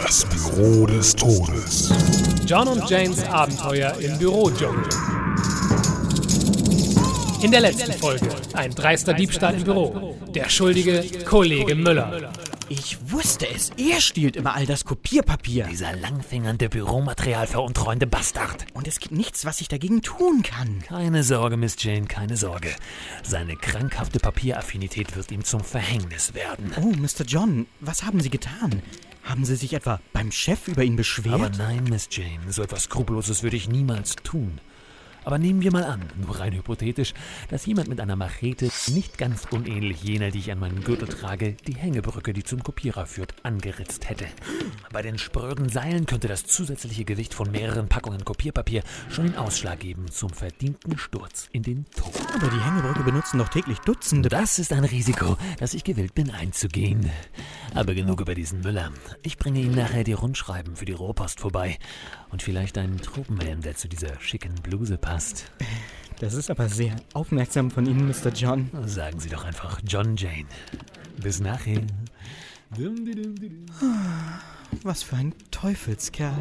Das Büro des Todes. John und Janes Abenteuer im Bürodschungel. In der letzten Folge ein dreister Diebstahl im Büro. Der schuldige Kollege Müller. Ich wusste es. Er stiehlt immer all das Kopierpapier. Dieser langfingernde Büromaterial veruntreuende Bastard. Und es gibt nichts, was ich dagegen tun kann. Keine Sorge, Miss Jane, keine Sorge. Seine krankhafte Papieraffinität wird ihm zum Verhängnis werden. Oh, Mr. John, was haben Sie getan? Haben Sie sich etwa beim Chef über ihn beschwert? Aber nein, Miss Jane, so etwas Skrupelloses würde ich niemals tun. Aber nehmen wir mal an, nur rein hypothetisch, dass jemand mit einer Machete, nicht ganz unähnlich jener, die ich an meinem Gürtel trage, die Hängebrücke, die zum Kopierer führt, angeritzt hätte. Bei den spröden Seilen könnte das zusätzliche Gewicht von mehreren Packungen Kopierpapier schon den Ausschlag geben zum verdienten Sturz in den Tod. Aber die Hängebrücke benutzen doch täglich Dutzende. Das ist ein Risiko, das ich gewillt bin einzugehen. Aber genug über diesen Müller. Ich bringe ihm nachher die Rundschreiben für die Rohrpost vorbei. Und vielleicht einen Tropenhelm, der zu dieser schicken Bluse passt. Das ist aber sehr aufmerksam von Ihnen, Mr. John. Sagen Sie doch einfach John Jane. Bis nachher. Was für ein Teufelskerl.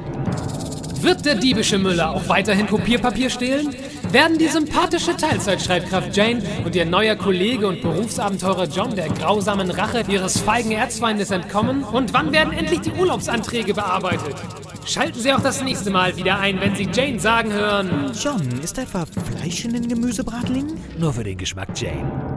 Wird der diebische Müller auch weiterhin Kopierpapier stehlen? Werden die sympathische Teilzeitschreibkraft Jane und ihr neuer Kollege und Berufsabenteurer John der grausamen Rache ihres feigen Erzfeindes entkommen? Und wann werden endlich die Urlaubsanträge bearbeitet? Schalten Sie auch das nächste Mal wieder ein, wenn Sie Jane sagen hören. John, ist etwa Fleisch in den Gemüsebratlingen? Nur für den Geschmack, Jane.